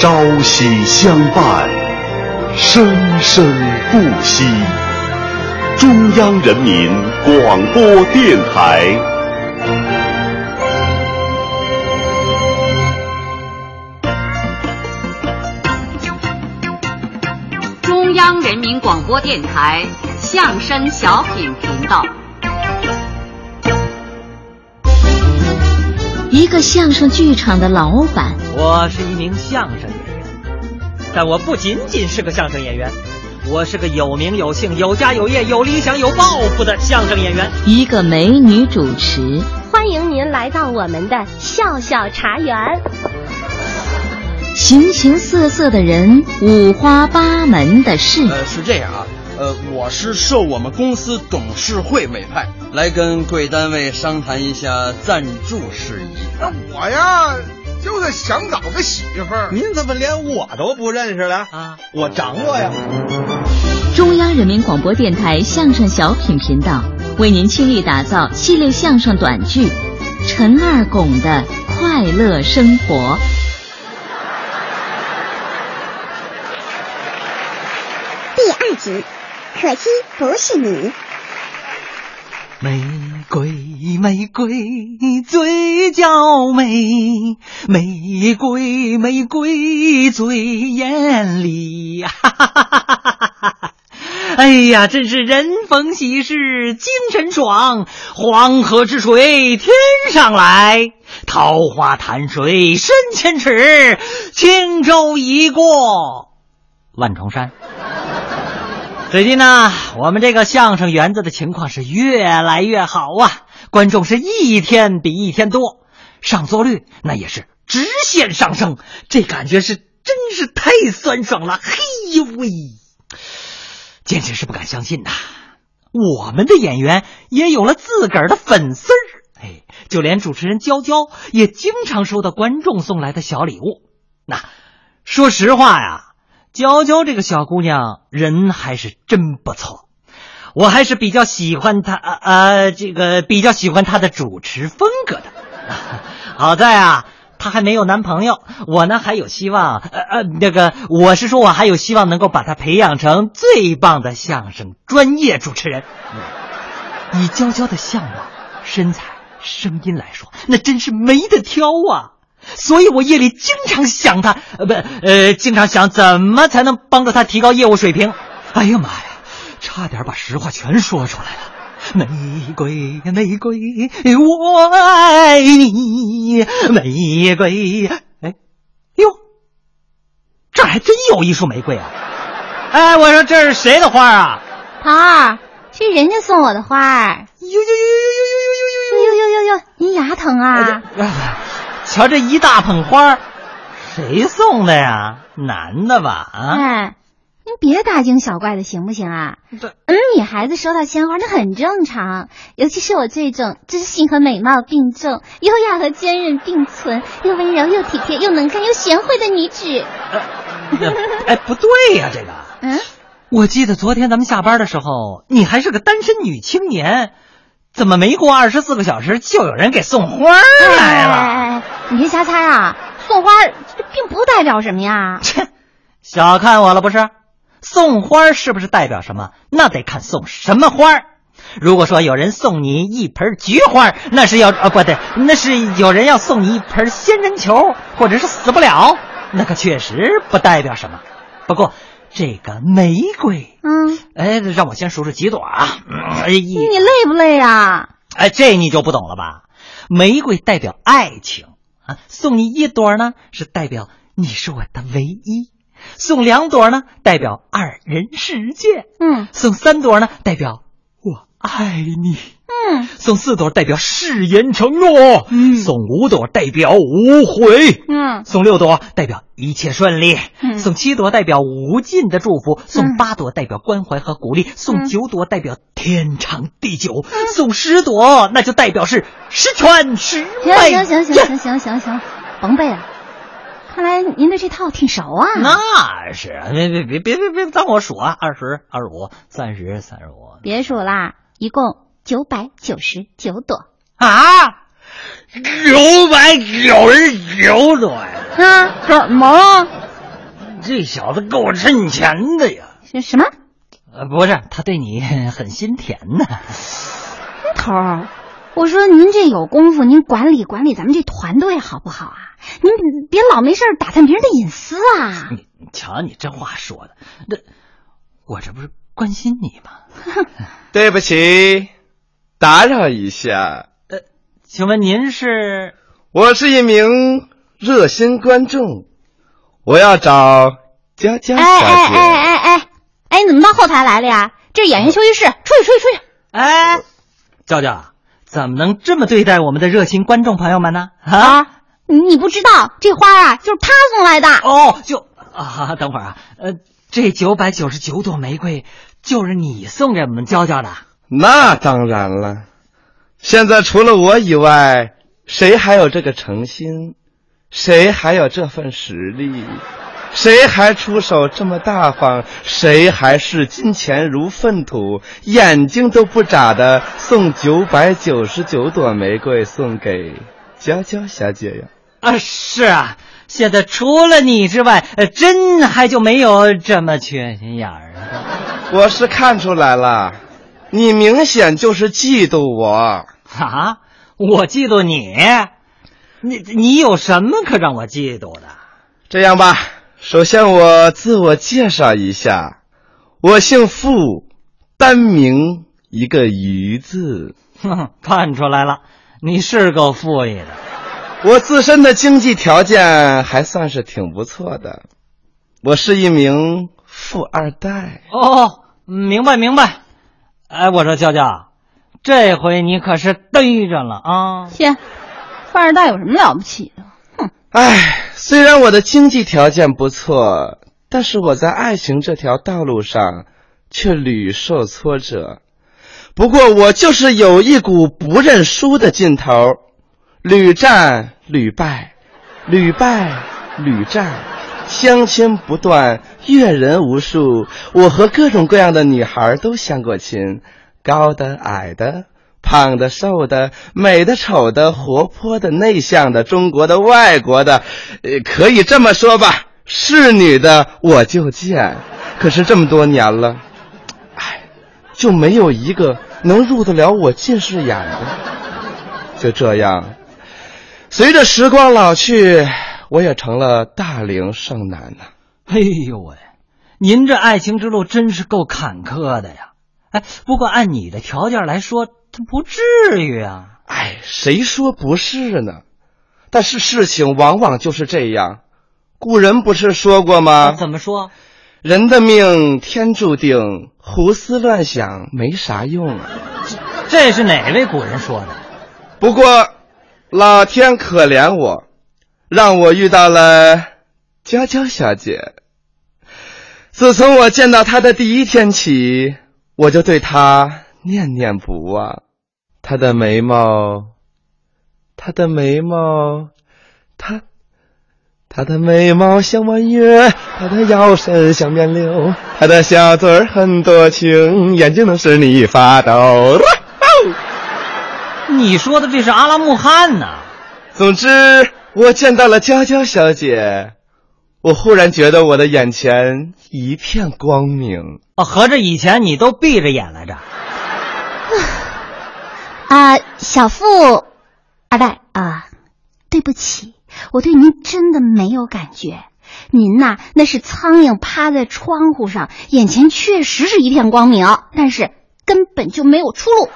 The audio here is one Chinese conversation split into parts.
朝夕相伴，生生不息。中央人民广播电台。中央人民广播电台相声小品频道。一个相声剧场的老板，我是一名相声演员，但我不仅仅是个相声演员，我是个有名有姓、有家有业、有理想、有抱负的相声演员。一个美女主持，欢迎您来到我们的笑笑茶园。形形色色的人，五花八门的事。呃，是这样啊，呃，我是受我们公司董事会委派，来跟贵单位商谈一下赞助事宜。那我呀，就是想找个媳妇儿。您怎么连我都不认识了啊？我掌握呀。中央人民广播电台相声小品频道为您倾力打造系列相声短剧《陈二拱的快乐生活》。第二集，可惜不是你。玫瑰，玫瑰，最娇美；玫瑰，玫瑰，最艳丽。哈哈哈哈哈哈！哎呀，真是人逢喜事精神爽，黄河之水天上来，桃花潭水深千尺，轻舟已过万重山。最近呢，我们这个相声园子的情况是越来越好啊，观众是一天比一天多，上座率那也是直线上升，这感觉是真是太酸爽了，嘿呦喂，简直是不敢相信呐！我们的演员也有了自个儿的粉丝儿，哎，就连主持人娇娇也经常收到观众送来的小礼物。那说实话呀。娇娇这个小姑娘人还是真不错，我还是比较喜欢她呃呃，这个比较喜欢她的主持风格的。好在啊，她还没有男朋友，我呢还有希望呃呃，那个我是说我还有希望能够把她培养成最棒的相声专业主持人。以娇娇的相貌、身材、声音来说，那真是没得挑啊。所以我夜里经常想他，呃不，呃，经常想怎么才能帮助他提高业务水平。哎呀妈呀，差点把实话全说出来了。玫瑰，玫瑰，我爱你，玫瑰。哎，哟，这还真有一束玫瑰啊！哎，我说这是谁的花啊？桃儿，是人家送我的花。呦呦呦呦呦呦呦呦呦呦呦！您牙疼啊？瞧这一大捧花，谁送的呀？男的吧？啊！哎，您别大惊小怪的行不行啊？嗯，女孩子收到鲜花那很正常，尤其是我这种知性和美貌并重、优雅和坚韧并存、又温柔又体贴又能干又贤惠的女子。哎，不对呀，这个。嗯。我记得昨天咱们下班的时候，你还是个单身女青年。怎么没过二十四个小时就有人给送花来了？哎，你别瞎猜啊！送花这并不代表什么呀。切，小看我了不是？送花是不是代表什么？那得看送什么花。如果说有人送你一盆菊花，那是要啊不对，那是有人要送你一盆仙人球，或者是死不了，那可确实不代表什么。不过。这个玫瑰，嗯，哎，让我先数数几朵啊。哎你累不累啊？哎，这你就不懂了吧？玫瑰代表爱情啊，送你一朵呢，是代表你是我的唯一；送两朵呢，代表二人世界；嗯，送三朵呢，代表我爱你。嗯，送四朵代表誓言承诺，嗯，送五朵代表无悔，嗯，送六朵代表一切顺利，嗯，送七朵代表无尽的祝福，送八朵代表关怀和鼓励，送九朵代表天长地久，送十朵那就代表是十全十美。行行行行行行行，甭背了，看来您对这套挺熟啊。那是，别别别别别别，当我数啊，二十二十五，三十三十五，别数啦，一共。九百九十九朵啊！九百九十九朵呀！啊？怎么了？这小子够趁钱的呀！什什么？呃，不是，他对你很心甜呢。头儿，我说您这有功夫，您管理管理咱们这团队好不好啊？您别老没事打探别人的隐私啊！你瞧你这话说的，那我这不是关心你吗？对不起，打扰一下。呃，请问您是？我是一名热心观众，我要找佳佳小姐。哎哎哎哎哎哎，你怎么到后台来了呀？这是演员休息室，出去出去出去！哎，娇娇，怎么能这么对待我们的热心观众朋友们呢？啊，你不知道这花啊，就是他送来的。哦，就啊，等会儿啊，呃，这九百九十九朵玫瑰就是你送给我们娇娇的？那当然了，现在除了我以外。谁还有这个诚心？谁还有这份实力？谁还出手这么大方？谁还视金钱如粪土，眼睛都不眨的送九百九十九朵玫瑰送给娇娇小姐呀？啊，是啊，现在除了你之外，真还就没有这么缺心眼儿的。我是看出来了，你明显就是嫉妒我啊。我嫉妒你，你你有什么可让我嫉妒的？这样吧，首先我自我介绍一下，我姓傅，单名一个余字。哼，看出来了，你是够富裕的。我自身的经济条件还算是挺不错的，我是一名富二代。哦，明白明白。哎，我说娇娇。这回你可是逮着了啊！切，富二代有什么了不起的？哼！哎，虽然我的经济条件不错，但是我在爱情这条道路上却屡受挫折。不过我就是有一股不认输的劲头，屡战屡败，屡败屡战，相亲不断，阅人无数，我和各种各样的女孩都相过亲。高的、矮的、胖的、瘦的、美的、丑的、活泼的、内向的、中国的、外国的，呃，可以这么说吧，是女的我就见。可是这么多年了，哎，就没有一个能入得了我近视眼的。就这样，随着时光老去，我也成了大龄剩男呐。哎呦喂，您这爱情之路真是够坎坷的呀！哎，不过按你的条件来说，他不至于啊。哎，谁说不是呢？但是事情往往就是这样。古人不是说过吗？怎么说？人的命天注定，胡思乱想没啥用啊。这是哪位古人说的？不过，老天可怜我，让我遇到了娇娇小姐。自从我见到她的第一天起。我就对她念念不忘，她的眉毛，她的眉毛，她，她的眉毛像弯月，她的腰身像面柳，她的小嘴儿很多情，眼睛能使你发抖。你说的这是阿拉木汗呐。总之，我见到了娇娇小姐。我忽然觉得我的眼前一片光明哦，合着以前你都闭着眼来着。啊，小富二代啊，对不起，我对您真的没有感觉。您呐，那是苍蝇趴在窗户上，眼前确实是一片光明，但是根本就没有出路。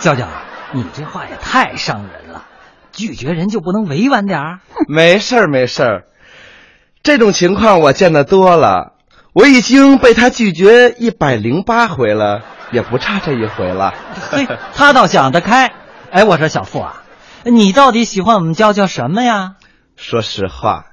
娇娇，你这话也太伤人了，拒绝人就不能委婉点儿？没事儿，没事儿。这种情况我见得多了，我已经被他拒绝一百零八回了，也不差这一回了。嘿，他倒想得开。哎，我说小付啊，你到底喜欢我们娇娇什么呀？说实话，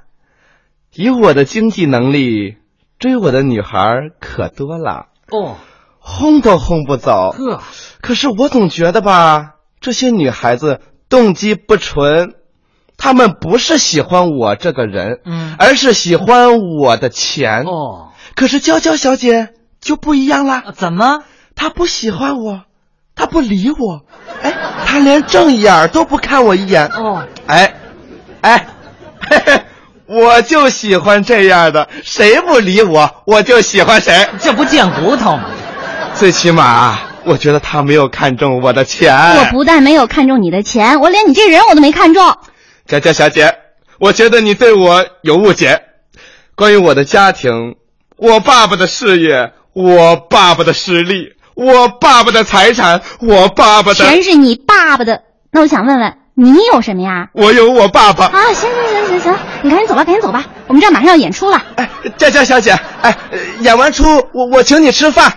以我的经济能力，追我的女孩可多了。哦，轰都轰不走。呵，可是我总觉得吧，这些女孩子动机不纯。她们不是喜欢我这个人，嗯，而是喜欢我的钱。哦，可是娇娇小姐就不一样啦。怎么？她不喜欢我，她不理我，哎，她连正眼都不看我一眼。哦，哎，哎，嘿嘿，我我就喜欢这样的，谁不理我，我就喜欢谁。这不贱骨头吗？最起码，我觉得他没有看中我的钱。我不但没有看中你的钱，我连你这人我都没看中。佳佳小姐，我觉得你对我有误解。关于我的家庭，我爸爸的事业，我爸爸的实力，我爸爸的财产，我爸爸的全是你爸爸的。那我想问问，你有什么呀？我有我爸爸。啊，行行行行行，你赶紧走吧，赶紧走吧，我们这儿马上要演出了。哎，佳佳小姐，哎，演完出我我请你吃饭。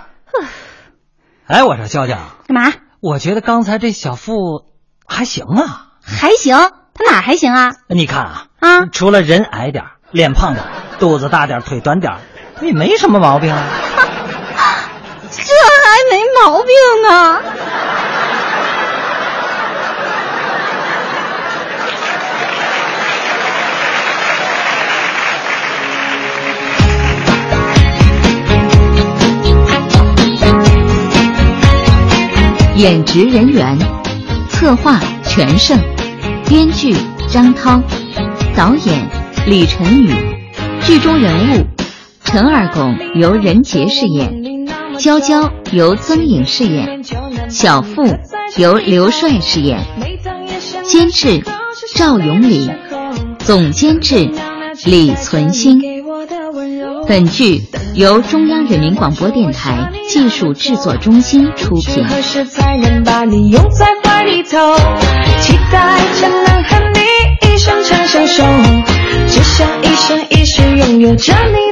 哎，我说娇娇，干嘛？我觉得刚才这小付还行啊，还行，他哪还行啊？你看啊，啊，除了人矮点脸胖点肚子大点腿短点也没什么毛病啊。这还没毛病呢。演职人员：策划全胜，编剧张涛，导演李晨宇。剧中人物：陈二拱由任杰饰演，娇娇由曾颖饰演，小付由刘帅饰演。监制：赵永礼，总监制：李存兴。本剧由中央人民广播电台技术制作中心出品。何时才能把你拥在怀里头？期待着能和你一生长相守，只想一生一世拥有着你。